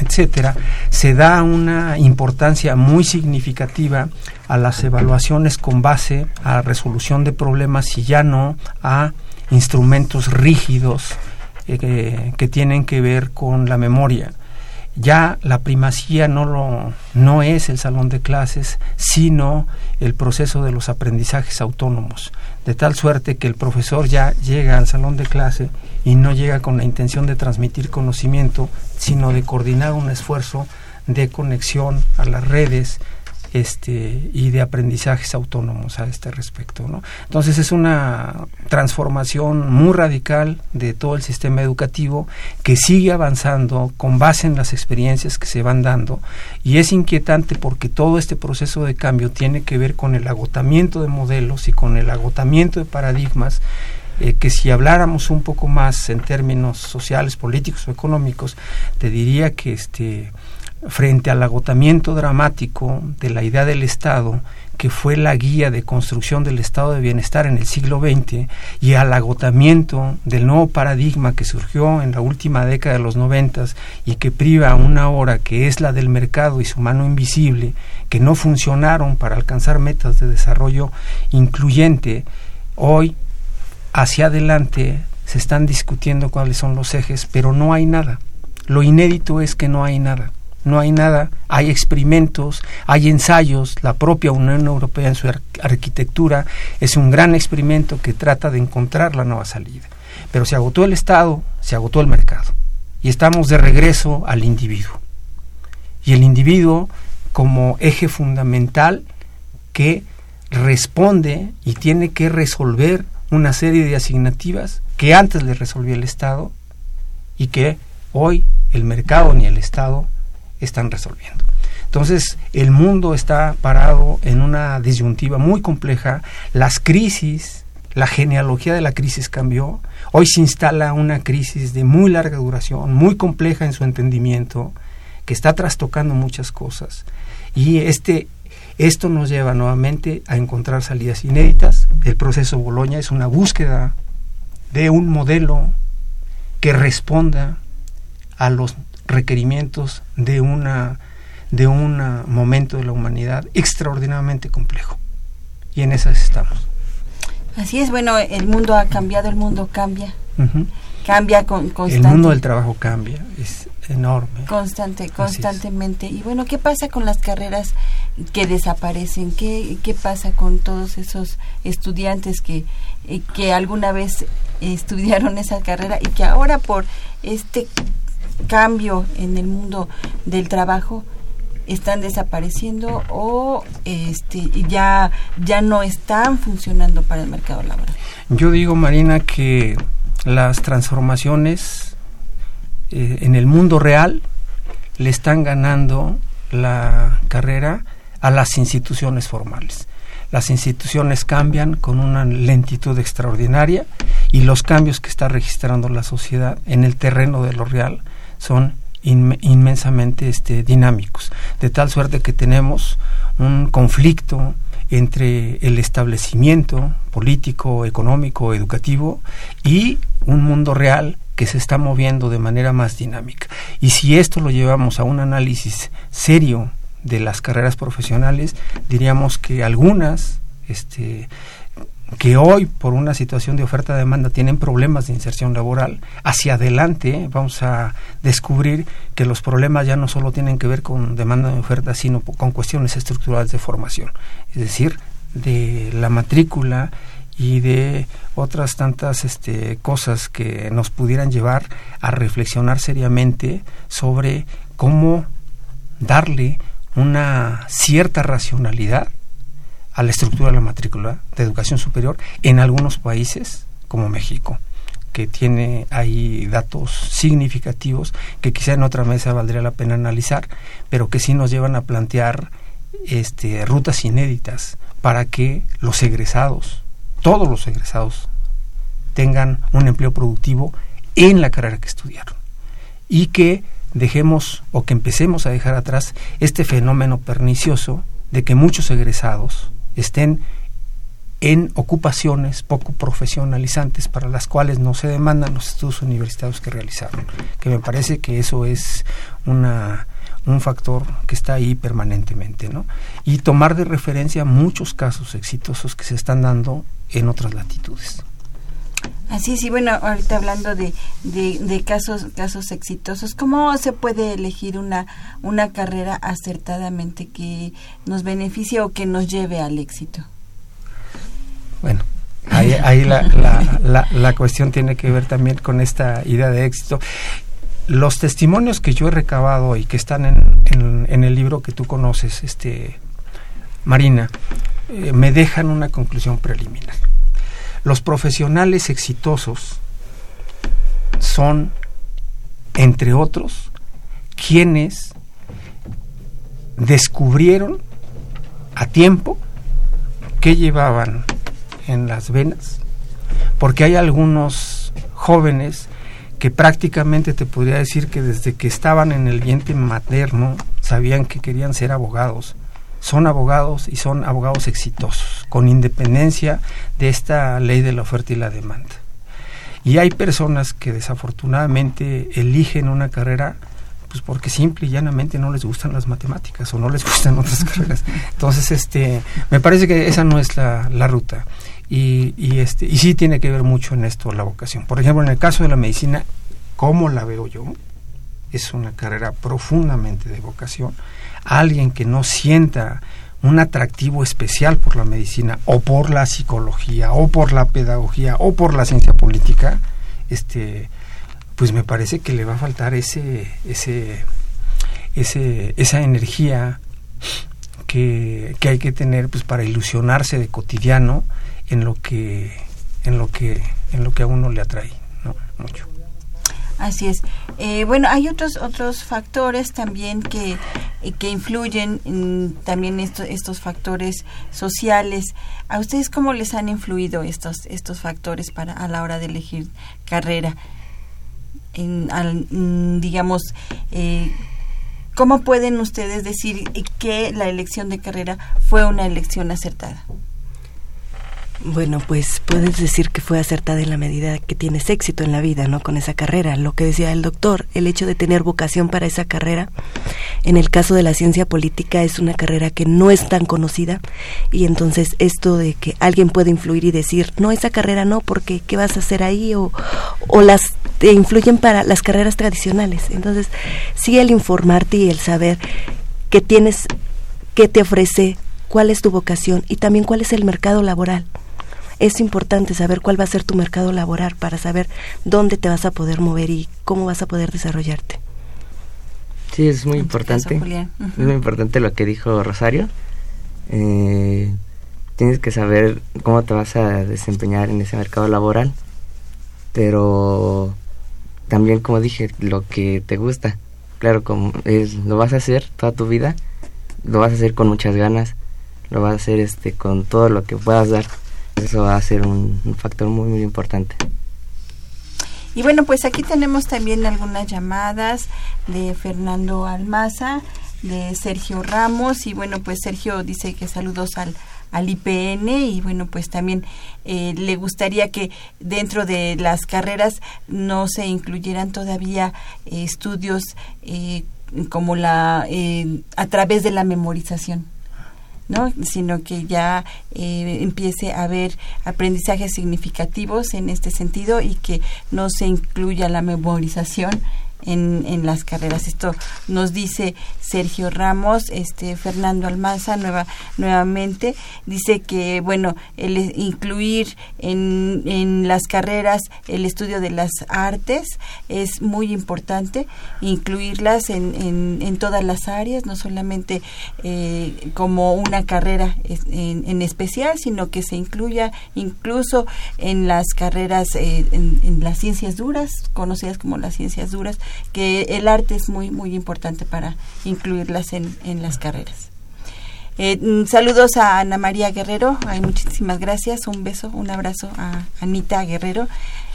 etcétera, se da una importancia muy significativa a las evaluaciones con base a resolución de problemas y ya no a instrumentos rígidos eh, que tienen que ver con la memoria ya la primacía no, lo, no es el salón de clases, sino el proceso de los aprendizajes autónomos, de tal suerte que el profesor ya llega al salón de clase y no llega con la intención de transmitir conocimiento, sino de coordinar un esfuerzo de conexión a las redes, este, y de aprendizajes autónomos a este respecto. ¿no? Entonces es una transformación muy radical de todo el sistema educativo que sigue avanzando con base en las experiencias que se van dando y es inquietante porque todo este proceso de cambio tiene que ver con el agotamiento de modelos y con el agotamiento de paradigmas eh, que si habláramos un poco más en términos sociales, políticos o económicos, te diría que este frente al agotamiento dramático de la idea del Estado, que fue la guía de construcción del estado de bienestar en el siglo XX, y al agotamiento del nuevo paradigma que surgió en la última década de los noventas y que priva una hora que es la del mercado y su mano invisible, que no funcionaron para alcanzar metas de desarrollo incluyente, hoy hacia adelante se están discutiendo cuáles son los ejes, pero no hay nada. Lo inédito es que no hay nada no hay nada, hay experimentos, hay ensayos, la propia Unión Europea en su arquitectura es un gran experimento que trata de encontrar la nueva salida. Pero se agotó el Estado, se agotó el mercado y estamos de regreso al individuo. Y el individuo como eje fundamental que responde y tiene que resolver una serie de asignativas que antes le resolvía el Estado y que hoy el mercado ni el Estado están resolviendo. Entonces, el mundo está parado en una disyuntiva muy compleja. Las crisis, la genealogía de la crisis cambió. Hoy se instala una crisis de muy larga duración, muy compleja en su entendimiento, que está trastocando muchas cosas. Y este, esto nos lleva nuevamente a encontrar salidas inéditas. El proceso Boloña es una búsqueda de un modelo que responda a los requerimientos de una de un momento de la humanidad extraordinariamente complejo. Y en esas estamos. Así es, bueno, el mundo ha cambiado, el mundo cambia. Cambia con, constante. El mundo del trabajo cambia, es enorme. Constante, constantemente. Y bueno, ¿qué pasa con las carreras que desaparecen? ¿Qué, qué pasa con todos esos estudiantes que, eh, que alguna vez estudiaron esa carrera y que ahora por este cambio en el mundo del trabajo están desapareciendo o este ya ya no están funcionando para el mercado laboral. Yo digo Marina que las transformaciones eh, en el mundo real le están ganando la carrera a las instituciones formales. Las instituciones cambian con una lentitud extraordinaria y los cambios que está registrando la sociedad en el terreno de lo real son inmensamente este, dinámicos, de tal suerte que tenemos un conflicto entre el establecimiento político, económico, educativo y un mundo real que se está moviendo de manera más dinámica. Y si esto lo llevamos a un análisis serio de las carreras profesionales, diríamos que algunas este, que hoy por una situación de oferta-demanda tienen problemas de inserción laboral, hacia adelante vamos a descubrir que los problemas ya no solo tienen que ver con demanda de oferta, sino con cuestiones estructurales de formación, es decir, de la matrícula y de otras tantas este, cosas que nos pudieran llevar a reflexionar seriamente sobre cómo darle una cierta racionalidad a la estructura de la matrícula de educación superior en algunos países como México que tiene ahí datos significativos que quizá en otra mesa valdría la pena analizar, pero que sí nos llevan a plantear este, rutas inéditas para que los egresados, todos los egresados, tengan un empleo productivo en la carrera que estudiaron. Y que dejemos o que empecemos a dejar atrás este fenómeno pernicioso de que muchos egresados estén en ocupaciones poco profesionalizantes para las cuales no se demandan los estudios universitarios que realizaron, que me parece que eso es una, un factor que está ahí permanentemente, ¿no? Y tomar de referencia muchos casos exitosos que se están dando en otras latitudes. Así sí, bueno, ahorita hablando de, de, casos casos exitosos, ¿cómo se puede elegir una una carrera acertadamente que nos beneficie o que nos lleve al éxito? Bueno, ahí, ahí la, la, la, cuestión tiene que ver también con esta idea de éxito. Los testimonios que yo he recabado y que están en, en, el libro que tú conoces, este Marina, eh, me dejan una conclusión preliminar los profesionales exitosos son, entre otros, quienes descubrieron a tiempo qué llevaban en las venas, porque hay algunos jóvenes que prácticamente te podría decir que desde que estaban en el vientre materno sabían que querían ser abogados. Son abogados y son abogados exitosos, con independencia de esta ley de la oferta y la demanda. Y hay personas que desafortunadamente eligen una carrera pues porque simple y llanamente no les gustan las matemáticas o no les [laughs] gustan otras carreras. Entonces, este, me parece que esa no es la, la ruta. Y, y, este, y sí tiene que ver mucho en esto la vocación. Por ejemplo, en el caso de la medicina, ¿cómo la veo yo? Es una carrera profundamente de vocación alguien que no sienta un atractivo especial por la medicina o por la psicología o por la pedagogía o por la ciencia política, este, pues me parece que le va a faltar ese, ese, ese, esa energía que, que hay que tener pues para ilusionarse de cotidiano en lo que en lo que en lo que a uno le atrae ¿no? mucho Así es. Eh, bueno, hay otros otros factores también que, eh, que influyen, en, también estos estos factores sociales. ¿A ustedes cómo les han influido estos estos factores para a la hora de elegir carrera? En, al, mm, digamos, eh, ¿cómo pueden ustedes decir que la elección de carrera fue una elección acertada? Bueno, pues puedes decir que fue acertada en la medida que tienes éxito en la vida, ¿no? Con esa carrera. Lo que decía el doctor, el hecho de tener vocación para esa carrera, en el caso de la ciencia política es una carrera que no es tan conocida y entonces esto de que alguien puede influir y decir, no, esa carrera no, porque ¿qué vas a hacer ahí? O, o las te influyen para las carreras tradicionales. Entonces, sí el informarte y el saber que tienes, qué te ofrece, cuál es tu vocación y también cuál es el mercado laboral es importante saber cuál va a ser tu mercado laboral para saber dónde te vas a poder mover y cómo vas a poder desarrollarte. Sí, es muy importante. Es muy importante lo que dijo Rosario. Eh, tienes que saber cómo te vas a desempeñar en ese mercado laboral, pero también, como dije, lo que te gusta. Claro, como es, lo vas a hacer toda tu vida, lo vas a hacer con muchas ganas, lo vas a hacer este con todo lo que puedas dar eso va a ser un, factor muy, muy importante. Y bueno, pues aquí tenemos también algunas llamadas de Fernando Almaza, de Sergio Ramos, y bueno, pues Sergio dice que saludos al, al IPN y bueno, pues también eh, le gustaría que dentro de las carreras no se incluyeran todavía eh, estudios eh, como la a través de la memorización. ¿No? sino que ya eh, empiece a haber aprendizajes significativos en este sentido y que no se incluya la memorización en, en las carreras. Esto nos dice Sergio Ramos, este Fernando Almanza nueva, nuevamente, dice que bueno, el incluir en, en las carreras el estudio de las artes es muy importante, incluirlas en, en, todas las áreas, no solamente eh, como una carrera en, en, especial, sino que se incluya incluso en las carreras, eh, en, en las ciencias duras, conocidas como las ciencias duras, que el arte es muy, muy importante para incluirlas en, en las carreras. Eh, mm, saludos a Ana María Guerrero, Ay, muchísimas gracias, un beso, un abrazo a Anita Guerrero.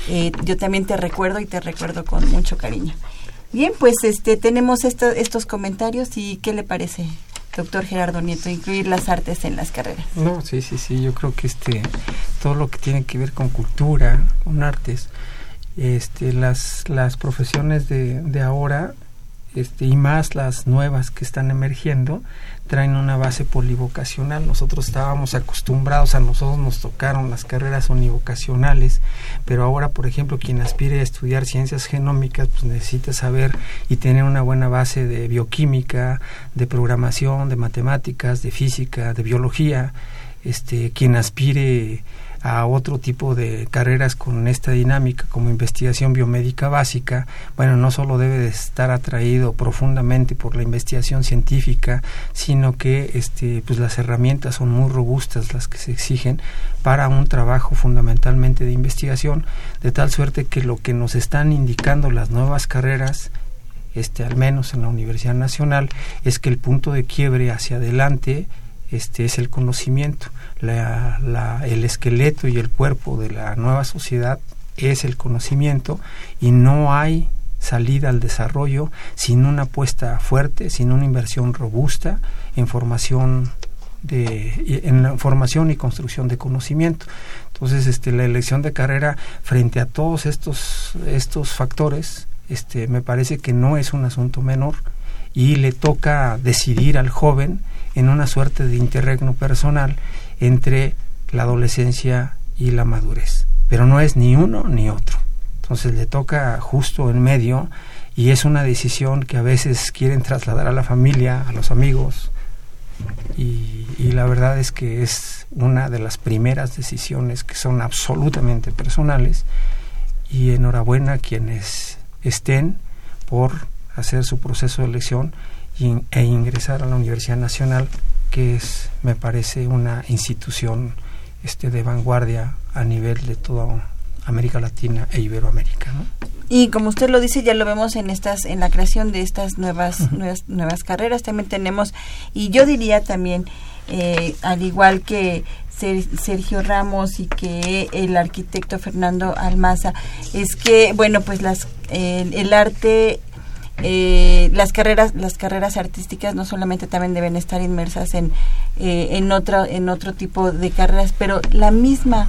Eh, yo también te recuerdo y te recuerdo con mucho cariño. Bien, pues este tenemos estos comentarios y ¿qué le parece, doctor Gerardo Nieto, incluir las artes en las carreras? No, sí, sí, sí, yo creo que este todo lo que tiene que ver con cultura, con artes, este, las, las profesiones de, de ahora este, y más las nuevas que están emergiendo traen una base polivocacional. Nosotros estábamos acostumbrados, a nosotros nos tocaron las carreras univocacionales, pero ahora, por ejemplo, quien aspire a estudiar ciencias genómicas, pues necesita saber y tener una buena base de bioquímica, de programación, de matemáticas, de física, de biología. Este, quien aspire a otro tipo de carreras con esta dinámica como investigación biomédica básica, bueno, no solo debe de estar atraído profundamente por la investigación científica, sino que este, pues las herramientas son muy robustas las que se exigen para un trabajo fundamentalmente de investigación, de tal suerte que lo que nos están indicando las nuevas carreras este, al menos en la Universidad Nacional, es que el punto de quiebre hacia adelante este, es el conocimiento el esqueleto y el cuerpo de la nueva sociedad es el conocimiento y no hay salida al desarrollo sin una apuesta fuerte, sin una inversión robusta en formación de en la formación y construcción de conocimiento. Entonces, este la elección de carrera frente a todos estos estos factores, este me parece que no es un asunto menor y le toca decidir al joven en una suerte de interregno personal entre la adolescencia y la madurez. Pero no es ni uno ni otro. Entonces le toca justo en medio y es una decisión que a veces quieren trasladar a la familia, a los amigos. Y, y la verdad es que es una de las primeras decisiones que son absolutamente personales. Y enhorabuena a quienes estén por hacer su proceso de elección e ingresar a la Universidad Nacional que es, me parece, una institución este, de vanguardia a nivel de toda América Latina e Iberoamérica. ¿no? Y como usted lo dice, ya lo vemos en estas, en la creación de estas nuevas, nuevas, nuevas carreras. También tenemos, y yo diría también, eh, al igual que Sergio Ramos y que el arquitecto Fernando Almaza, es que, bueno, pues las, el arte eh, las carreras las carreras artísticas no solamente también deben estar inmersas en eh, en otro en otro tipo de carreras pero la misma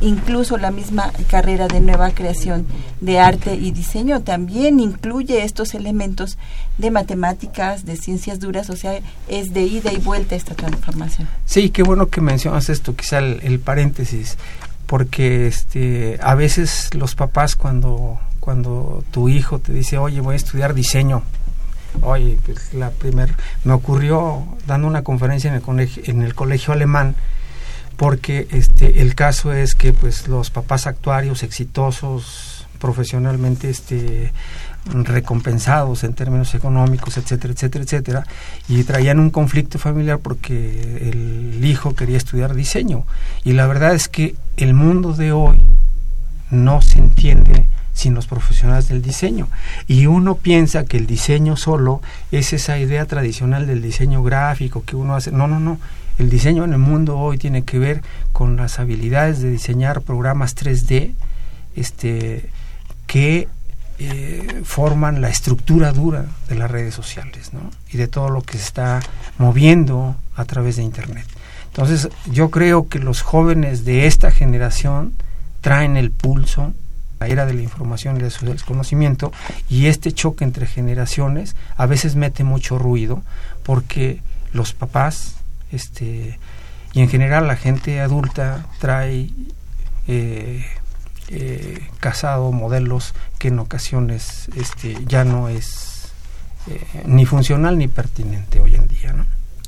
incluso la misma carrera de nueva creación de arte y diseño también incluye estos elementos de matemáticas de ciencias duras o sea es de ida y vuelta esta transformación. Sí qué bueno que mencionas esto quizá el paréntesis porque este a veces los papás cuando cuando tu hijo te dice, oye, voy a estudiar diseño. Oye, pues la primer, me ocurrió dando una conferencia en el colegio, en el colegio alemán, porque este, el caso es que pues los papás actuarios exitosos, profesionalmente este, recompensados en términos económicos, etcétera, etcétera, etcétera, y traían un conflicto familiar porque el hijo quería estudiar diseño. Y la verdad es que el mundo de hoy no se entiende sin los profesionales del diseño. Y uno piensa que el diseño solo es esa idea tradicional del diseño gráfico que uno hace. No, no, no. El diseño en el mundo hoy tiene que ver con las habilidades de diseñar programas 3D este, que eh, forman la estructura dura de las redes sociales ¿no? y de todo lo que se está moviendo a través de Internet. Entonces yo creo que los jóvenes de esta generación traen el pulso la era de la información y del desconocimiento y este choque entre generaciones a veces mete mucho ruido porque los papás este y en general la gente adulta trae eh, eh, casado modelos que en ocasiones este ya no es eh, ni funcional ni pertinente hoy en día ¿no?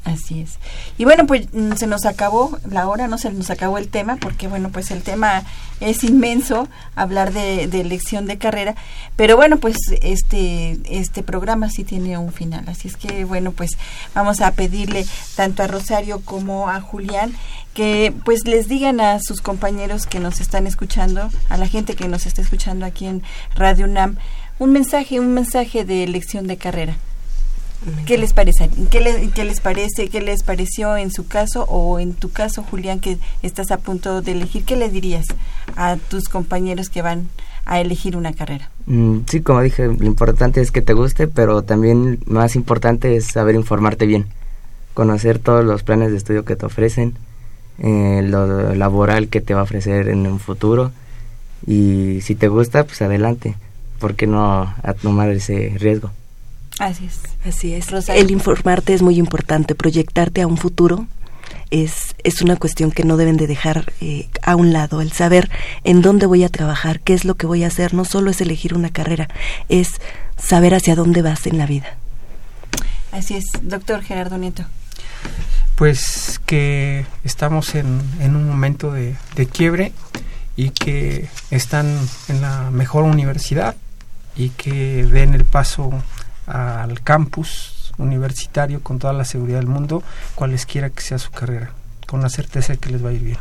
Así es. Y bueno, pues mm, se nos acabó la hora, no se nos acabó el tema, porque bueno, pues el tema es inmenso, hablar de, elección de carrera, pero bueno, pues este, este programa sí tiene un final, así es que bueno, pues vamos a pedirle tanto a Rosario como a Julián que pues les digan a sus compañeros que nos están escuchando, a la gente que nos está escuchando aquí en Radio UNAM, un mensaje, un mensaje de elección de carrera. ¿Qué les parece? ¿Qué, les parece? ¿Qué les pareció en su caso o en tu caso, Julián, que estás a punto de elegir? ¿Qué le dirías a tus compañeros que van a elegir una carrera? Mm, sí, como dije, lo importante es que te guste, pero también más importante es saber informarte bien, conocer todos los planes de estudio que te ofrecen, eh, lo laboral que te va a ofrecer en un futuro y si te gusta, pues adelante, ¿por qué no a tomar ese riesgo? Así es. Así es. El informarte es muy importante, proyectarte a un futuro es, es una cuestión que no deben de dejar eh, a un lado. El saber en dónde voy a trabajar, qué es lo que voy a hacer, no solo es elegir una carrera, es saber hacia dónde vas en la vida. Así es, doctor Gerardo Nieto. Pues que estamos en, en un momento de, de quiebre y que están en la mejor universidad y que den el paso al campus universitario con toda la seguridad del mundo, cualesquiera que sea su carrera, con la certeza de que les va a ir bien.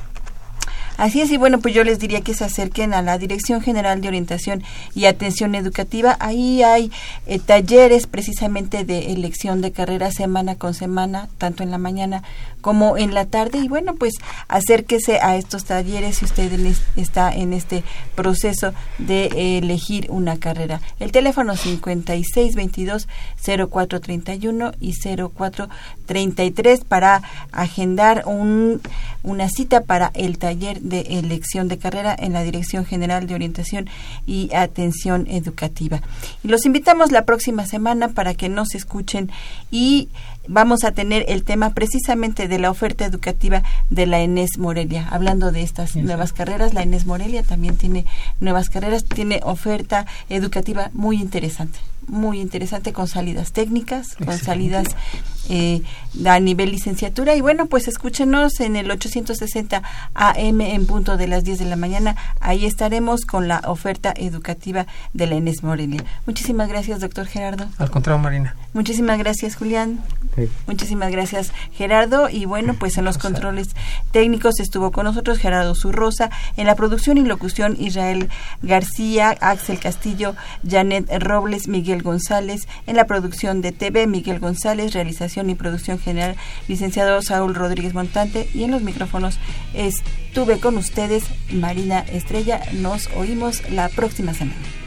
Así es, y bueno, pues yo les diría que se acerquen a la Dirección General de Orientación y Atención Educativa. Ahí hay eh, talleres precisamente de elección de carrera semana con semana, tanto en la mañana como en la tarde. Y bueno, pues acérquese a estos talleres si usted está en este proceso de elegir una carrera. El teléfono 5622-0431 y 0433 para agendar un, una cita para el taller de elección de carrera en la Dirección General de Orientación y Atención Educativa. Y los invitamos la próxima semana para que nos escuchen y vamos a tener el tema precisamente de la oferta educativa de la ENES Morelia. Hablando de estas nuevas carreras, la ENES Morelia también tiene nuevas carreras, tiene oferta educativa muy interesante muy interesante con salidas técnicas, con salidas eh, a nivel licenciatura. Y bueno, pues escúchenos en el 860 AM en punto de las 10 de la mañana. Ahí estaremos con la oferta educativa de la Enes Morelia. Muchísimas gracias, doctor Gerardo. Al contrario, Marina. Muchísimas gracias, Julián. Muchísimas gracias, Gerardo. Y bueno, pues en los controles técnicos estuvo con nosotros Gerardo Zurrosa, en la producción y locución Israel García, Axel Castillo, Janet Robles, Miguel González, en la producción de TV Miguel González, realización y producción general licenciado Saúl Rodríguez Montante y en los micrófonos estuve con ustedes Marina Estrella. Nos oímos la próxima semana.